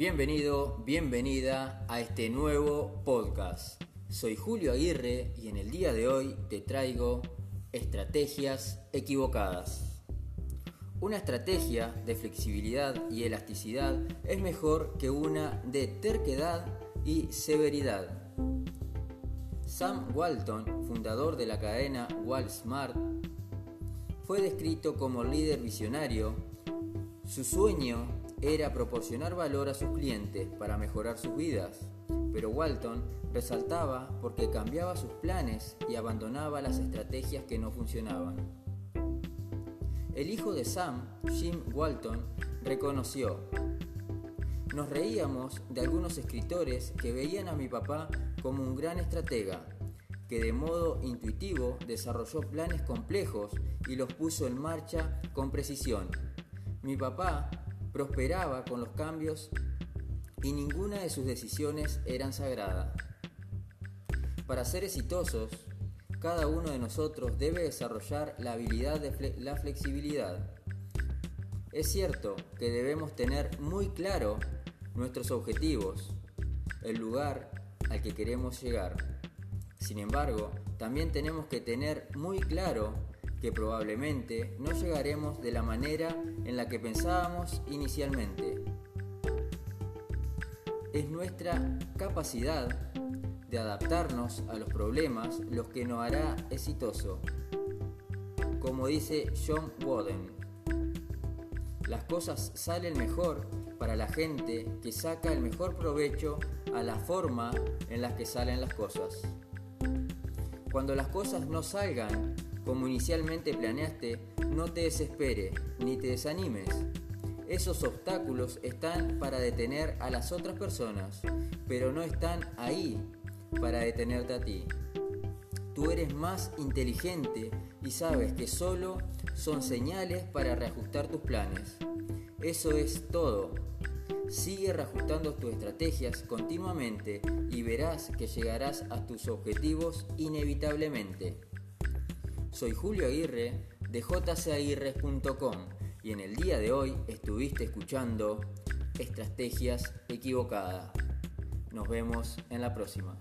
Bienvenido, bienvenida a este nuevo podcast. Soy Julio Aguirre y en el día de hoy te traigo estrategias equivocadas. Una estrategia de flexibilidad y elasticidad es mejor que una de terquedad y severidad. Sam Walton, fundador de la cadena Walmart, fue descrito como líder visionario. Su sueño era proporcionar valor a sus clientes para mejorar sus vidas, pero Walton resaltaba porque cambiaba sus planes y abandonaba las estrategias que no funcionaban. El hijo de Sam, Jim Walton, reconoció, nos reíamos de algunos escritores que veían a mi papá como un gran estratega, que de modo intuitivo desarrolló planes complejos y los puso en marcha con precisión. Mi papá prosperaba con los cambios y ninguna de sus decisiones eran sagradas. Para ser exitosos, cada uno de nosotros debe desarrollar la habilidad de la flexibilidad. Es cierto que debemos tener muy claro nuestros objetivos, el lugar al que queremos llegar. Sin embargo, también tenemos que tener muy claro que probablemente no llegaremos de la manera en la que pensábamos inicialmente. Es nuestra capacidad de adaptarnos a los problemas los que nos hará exitoso. Como dice John Wooden, las cosas salen mejor para la gente que saca el mejor provecho a la forma en la que salen las cosas. Cuando las cosas no salgan como inicialmente planeaste, no te desesperes ni te desanimes. Esos obstáculos están para detener a las otras personas, pero no están ahí para detenerte a ti. Tú eres más inteligente y sabes que solo son señales para reajustar tus planes. Eso es todo. Sigue reajustando tus estrategias continuamente y verás que llegarás a tus objetivos inevitablemente. Soy Julio Aguirre de jcaguirre.com y en el día de hoy estuviste escuchando Estrategias Equivocadas. Nos vemos en la próxima.